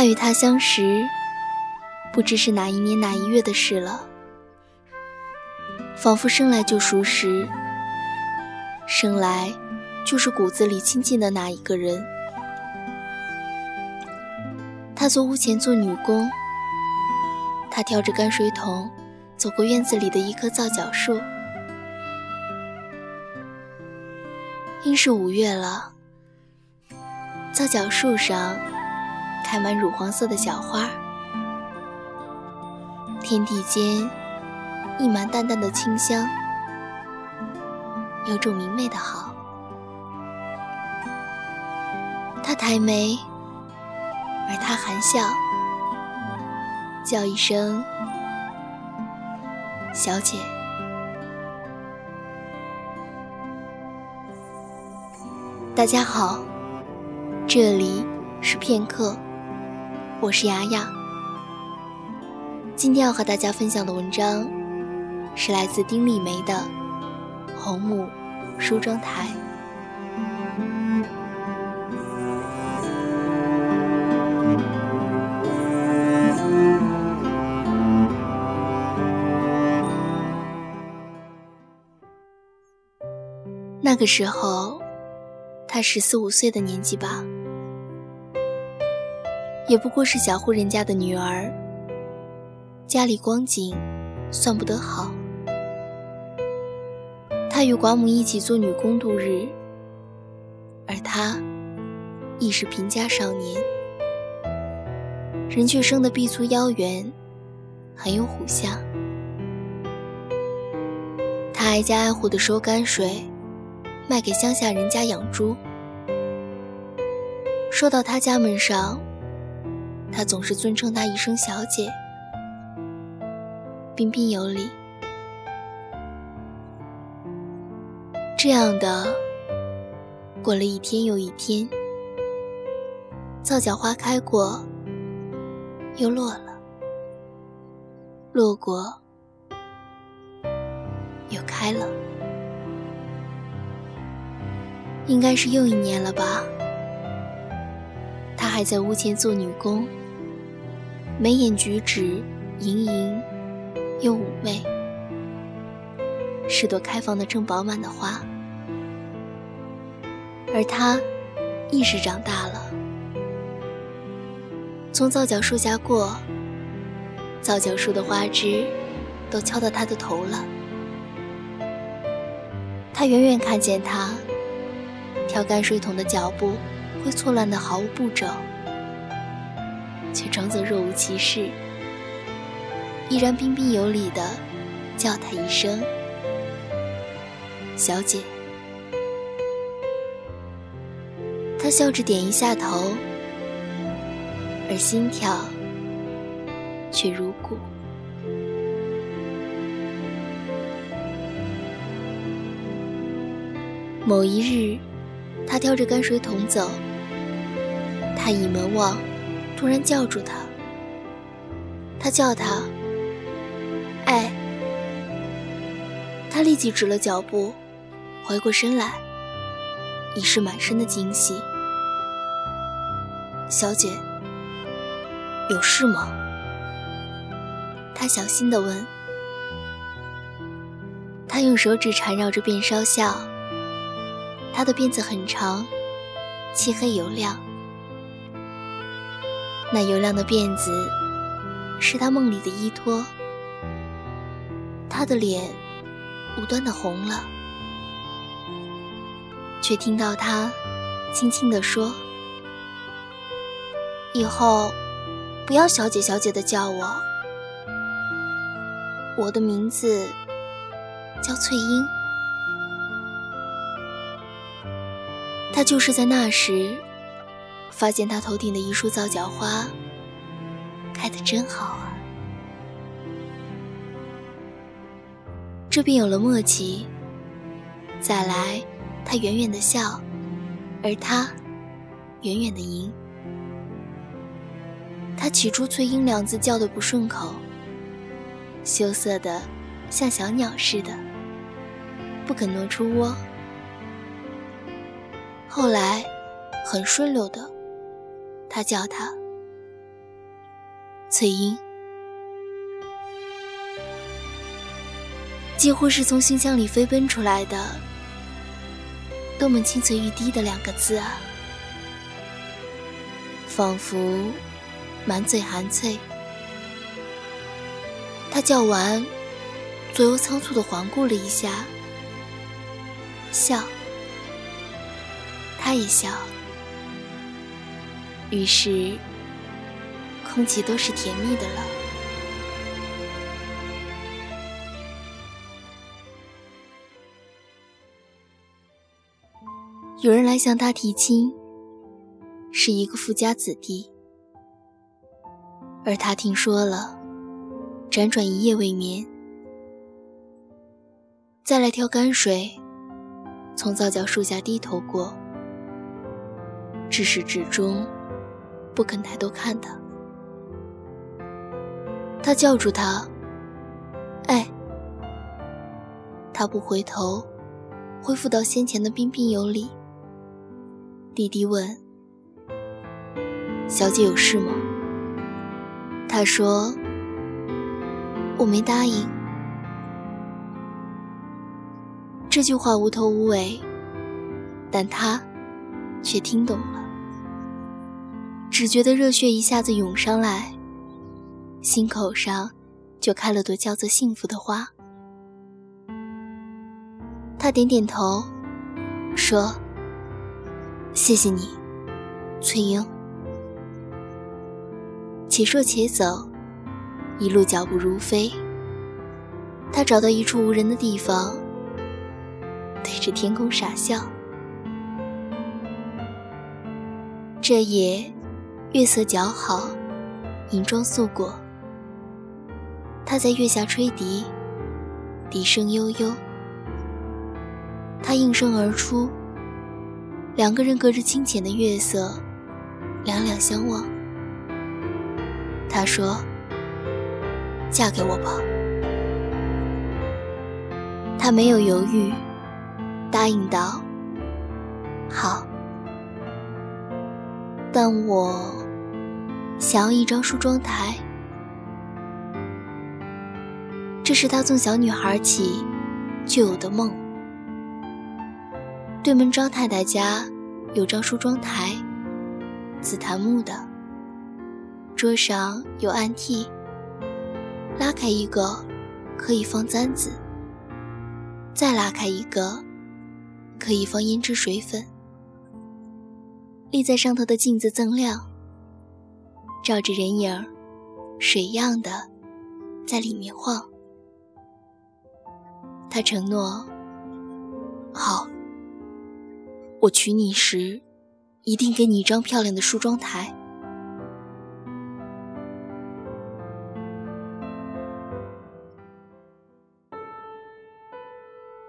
他与她相识，不知是哪一年哪一月的事了，仿佛生来就熟识，生来就是骨子里亲近的那一个人。他做屋前做女工，他挑着泔水桶走过院子里的一棵皂角树，应是五月了，皂角树上。开满乳黄色的小花，天地间溢满淡淡的清香，有种明媚的好。他抬眉，而他含笑，叫一声“小姐”。大家好，这里是片刻。我是雅雅，今天要和大家分享的文章是来自丁立梅的《红木梳妆台》。那个时候，他十四五岁的年纪吧。也不过是小户人家的女儿，家里光景算不得好。她与寡母一起做女工度日，而他亦是贫家少年，人却生得臂粗腰圆，很有虎相。他挨家挨户的收泔水，卖给乡下人家养猪。说到他家门上。他总是尊称她一声小姐，彬彬有礼。这样的过了一天又一天，皂角花开过，又落了，落过，又开了，应该是又一年了吧？他还在屋前做女工。眉眼举止盈盈又妩媚，是朵开放的正饱满的花。而他亦是长大了，从皂角树下过，皂角树的花枝都敲到他的头了。他远远看见他挑干水桶的脚步会错乱的毫无步骤。却装作若无其事，依然彬彬有礼的叫他一声“小姐”。他笑着点一下头，而心跳却如鼓。某一日，他挑着泔水桶走，他倚门望。突然叫住他，他叫他，哎！他立即止了脚步，回过身来，已是满身的惊喜。小姐，有事吗？他小心地问。他用手指缠绕着辫梢笑，他的辫子很长，漆黑油亮。那油亮的辫子，是他梦里的依托。他的脸无端的红了，却听到他轻轻地说：“以后不要小姐小姐的叫我，我的名字叫翠英。”他就是在那时。发现他头顶的一束皂角花开得真好啊！这便有了默契。再来，他远远的笑，而他远远的迎。他起初“翠英”两字叫的不顺口，羞涩的像小鸟似的，不肯挪出窝。后来，很顺溜的。他叫他翠英，几乎是从心腔里飞奔出来的，多么清脆欲滴的两个字啊！仿佛满嘴含翠。他叫完，左右仓促的环顾了一下，笑，他也笑，于是。空气都是甜蜜的了。有人来向他提亲，是一个富家子弟，而他听说了，辗转一夜未眠，再来挑泔水，从皂角树下低头过，至始至终不肯抬头看他。他叫住他：“哎！”他不回头，恢复到先前的彬彬有礼。弟弟问：“小姐有事吗？”他说：“我没答应。”这句话无头无尾，但他却听懂了，只觉得热血一下子涌上来。心口上就开了朵叫做幸福的花。他点点头，说：“谢谢你，翠英。”且说且走，一路脚步如飞。他找到一处无人的地方，对着天空傻笑。这夜月色皎好，银装素裹。他在月下吹笛，笛声悠悠。他应声而出，两个人隔着清浅的月色，两两相望。他说：“嫁给我吧。”他没有犹豫，答应道：“好。”但我想要一张梳妆台。这是她从小女孩起就有的梦。对门张太太家有张梳妆台，紫檀木的，桌上有暗屉，拉开一个可以放簪子，再拉开一个可以放胭脂水粉。立在上头的镜子锃亮，照着人影水样的在里面晃。他承诺：“好，我娶你时，一定给你一张漂亮的梳妆台。”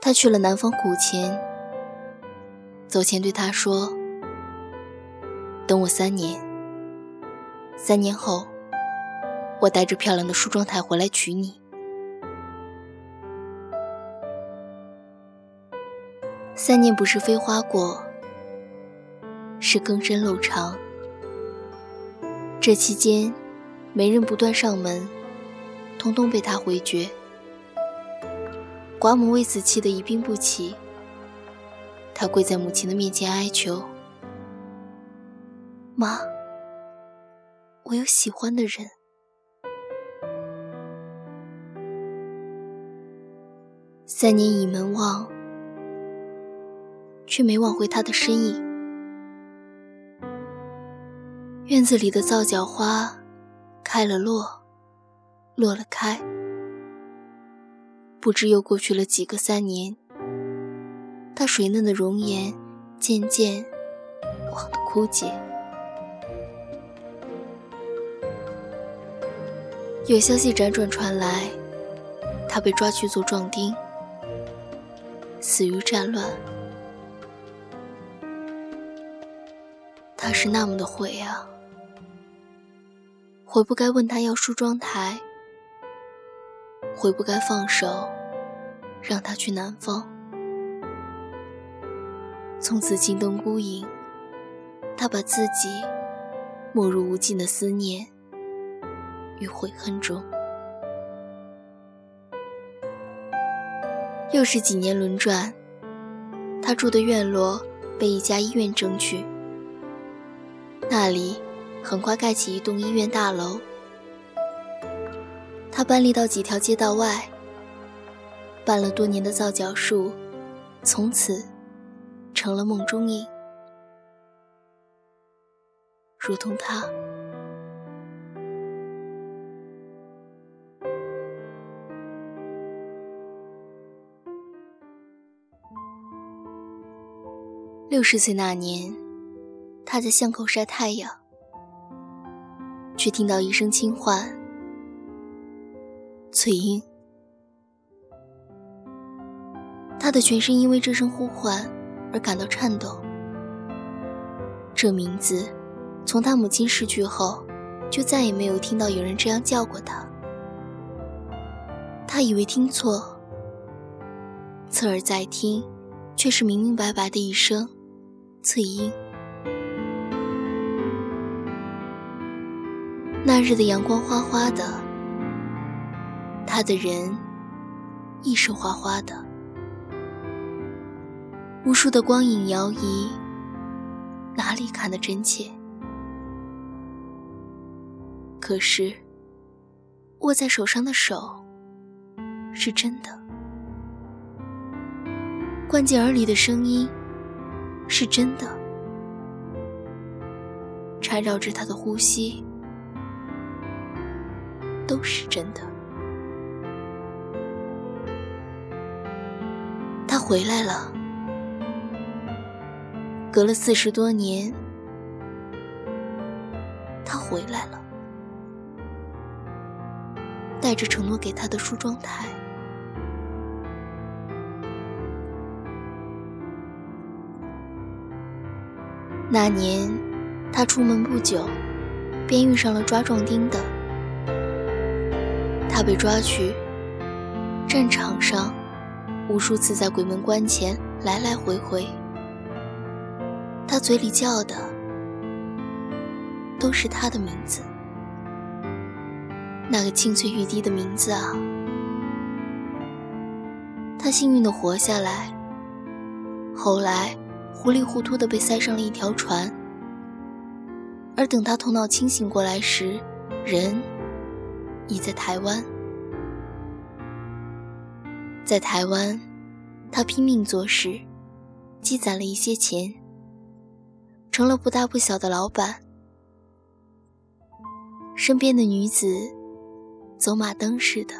他去了南方古琴，走前对他说：“等我三年，三年后，我带着漂亮的梳妆台回来娶你。”三年不是飞花过，是更深漏长。这期间，媒人不断上门，通通被他回绝。寡母为此气得一病不起。他跪在母亲的面前哀求：“妈，我有喜欢的人。”三年倚门望。却没望回他的身影。院子里的皂角花开了落，落了开，不知又过去了几个三年。他水嫩的容颜渐渐忘得枯竭。有消息辗转传来，他被抓去做壮丁，死于战乱。他是那么的悔啊，悔不该问他要梳妆台，悔不该放手让他去南方。从此金灯孤影，他把自己没入无尽的思念与悔恨中。又是几年轮转，他住的院落被一家医院争取，那里很快盖起一栋医院大楼。他搬离到几条街道外，办了多年的皂角树，从此成了梦中影，如同他。六十岁那年，他在巷口晒太阳，却听到一声轻唤：“翠英。”他的全身因为这声呼唤而感到颤抖。这名字，从他母亲逝去后，就再也没有听到有人这样叫过他。他以为听错，侧耳再听，却是明明白白的一声。翠英，那日的阳光花花的，他的人亦是花花的，无数的光影摇移，哪里看得真切？可是握在手上的手是真的，灌进耳里的声音。是真的，缠绕着他的呼吸都是真的。他回来了，隔了四十多年，他回来了，带着承诺给他的梳妆台。那年，他出门不久，便遇上了抓壮丁的。他被抓去战场上，无数次在鬼门关前来来回回。他嘴里叫的都是他的名字，那个清脆欲滴的名字啊！他幸运的活下来，后来。糊里糊涂的被塞上了一条船，而等他头脑清醒过来时，人已在台湾。在台湾，他拼命做事，积攒了一些钱，成了不大不小的老板。身边的女子，走马灯似的，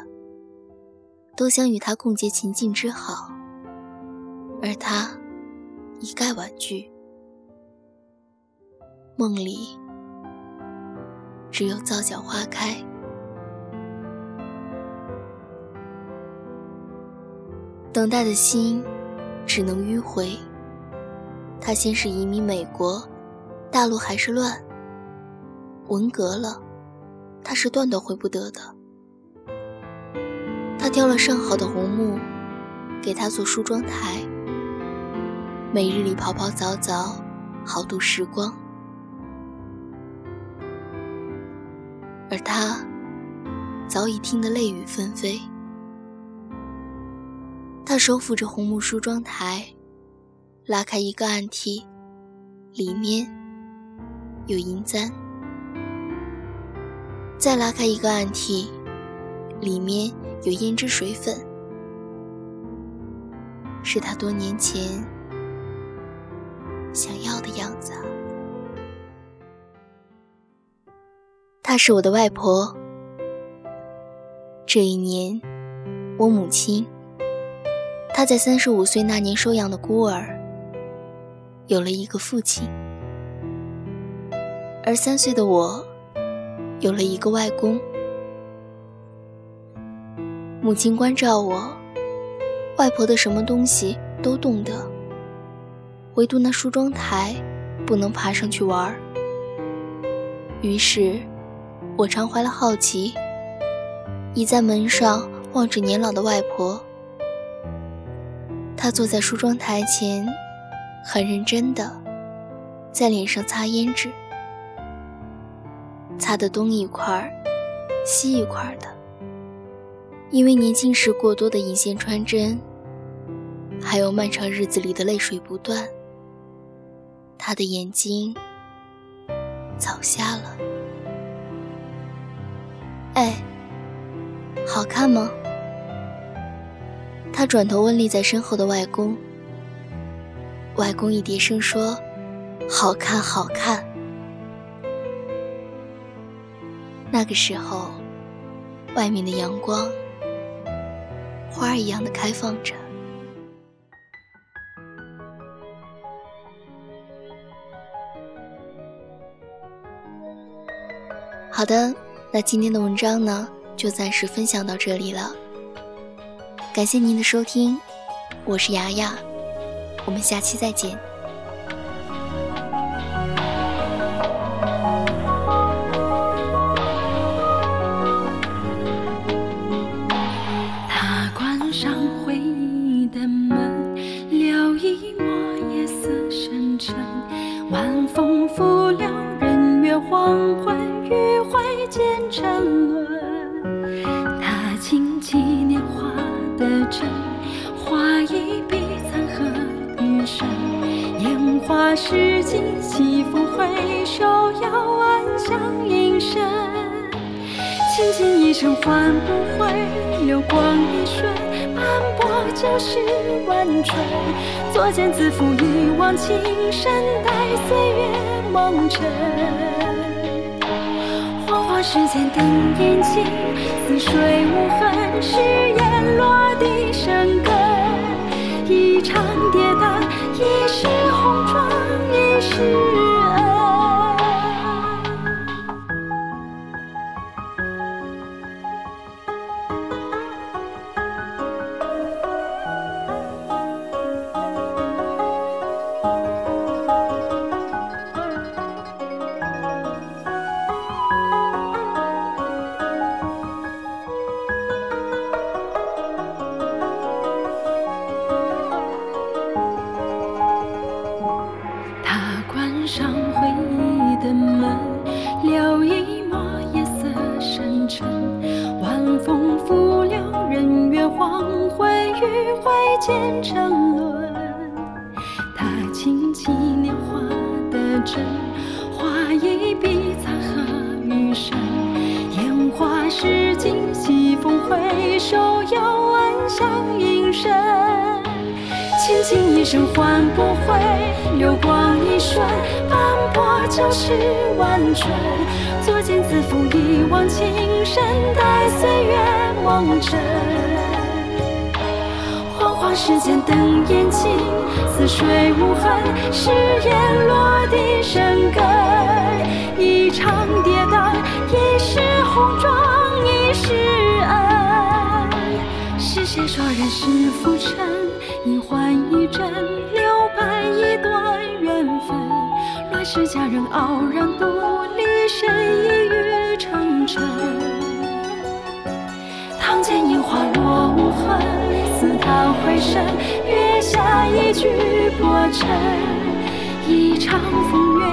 都想与他共结秦晋之好，而他。一概婉拒，梦里只有皂角花开，等待的心只能迂回。他先是移民美国，大陆还是乱，文革了，他是断断回不得的。他挑了上好的红木，给他做梳妆台。每日里泡泡澡澡，好度时光。而他早已听得泪雨纷飞。他手抚着红木梳妆台，拉开一个暗屉，里面有银簪；再拉开一个暗屉，里面有胭脂水粉，是他多年前。想要的样子！她是我的外婆。这一年，我母亲，她在三十五岁那年收养的孤儿，有了一个父亲；而三岁的我，有了一个外公。母亲关照我，外婆的什么东西都懂得。唯独那梳妆台，不能爬上去玩儿。于是，我常怀了好奇，倚在门上望着年老的外婆。她坐在梳妆台前，很认真的在脸上擦胭脂，擦的东一块儿，稀一块的。因为年轻时过多的银线穿针，还有漫长日子里的泪水不断，他的眼睛早瞎了。哎，好看吗？他转头问立在身后的外公。外公一叠声说：“好看，好看。”那个时候，外面的阳光。花儿一样的开放着。好的，那今天的文章呢，就暂时分享到这里了。感谢您的收听，我是雅雅，我们下期再见。晚风拂柳，人约黄昏渐沉沦。他轻几年画的真，画一笔残荷余生。烟花世尽，西风回首，遥晚香映身。轻轻一生唤不回，流光一瞬，斑驳旧事万春。作茧自缚，一往情深，待岁月蒙尘。时间等眼睛，似水无痕，誓言落地生根。一场跌宕，一世红妆，一世。渐沉沦，他轻启年华的针，画一笔残荷余生。烟花逝尽，西风回首，遥望乡音深。倾尽一生换不回，流光一瞬，斑驳旧事万春。作茧自缚，一往情深，待岁月蒙尘。世间等眼睛，似水无痕，誓言落地生根。一场跌宕，一世红妆，一世恩。是谁说人世浮沉，一幻一真，留白一段缘分。乱世佳人傲然独立，谁一语成谶？堂前烟花落。声，月下一曲薄尘，一场风月，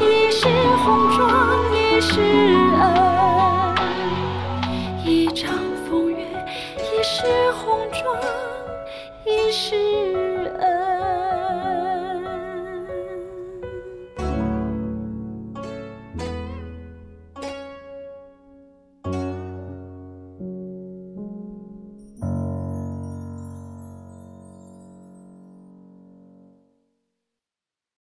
一世红妆，一世恩，一场风月，一世红妆，一世。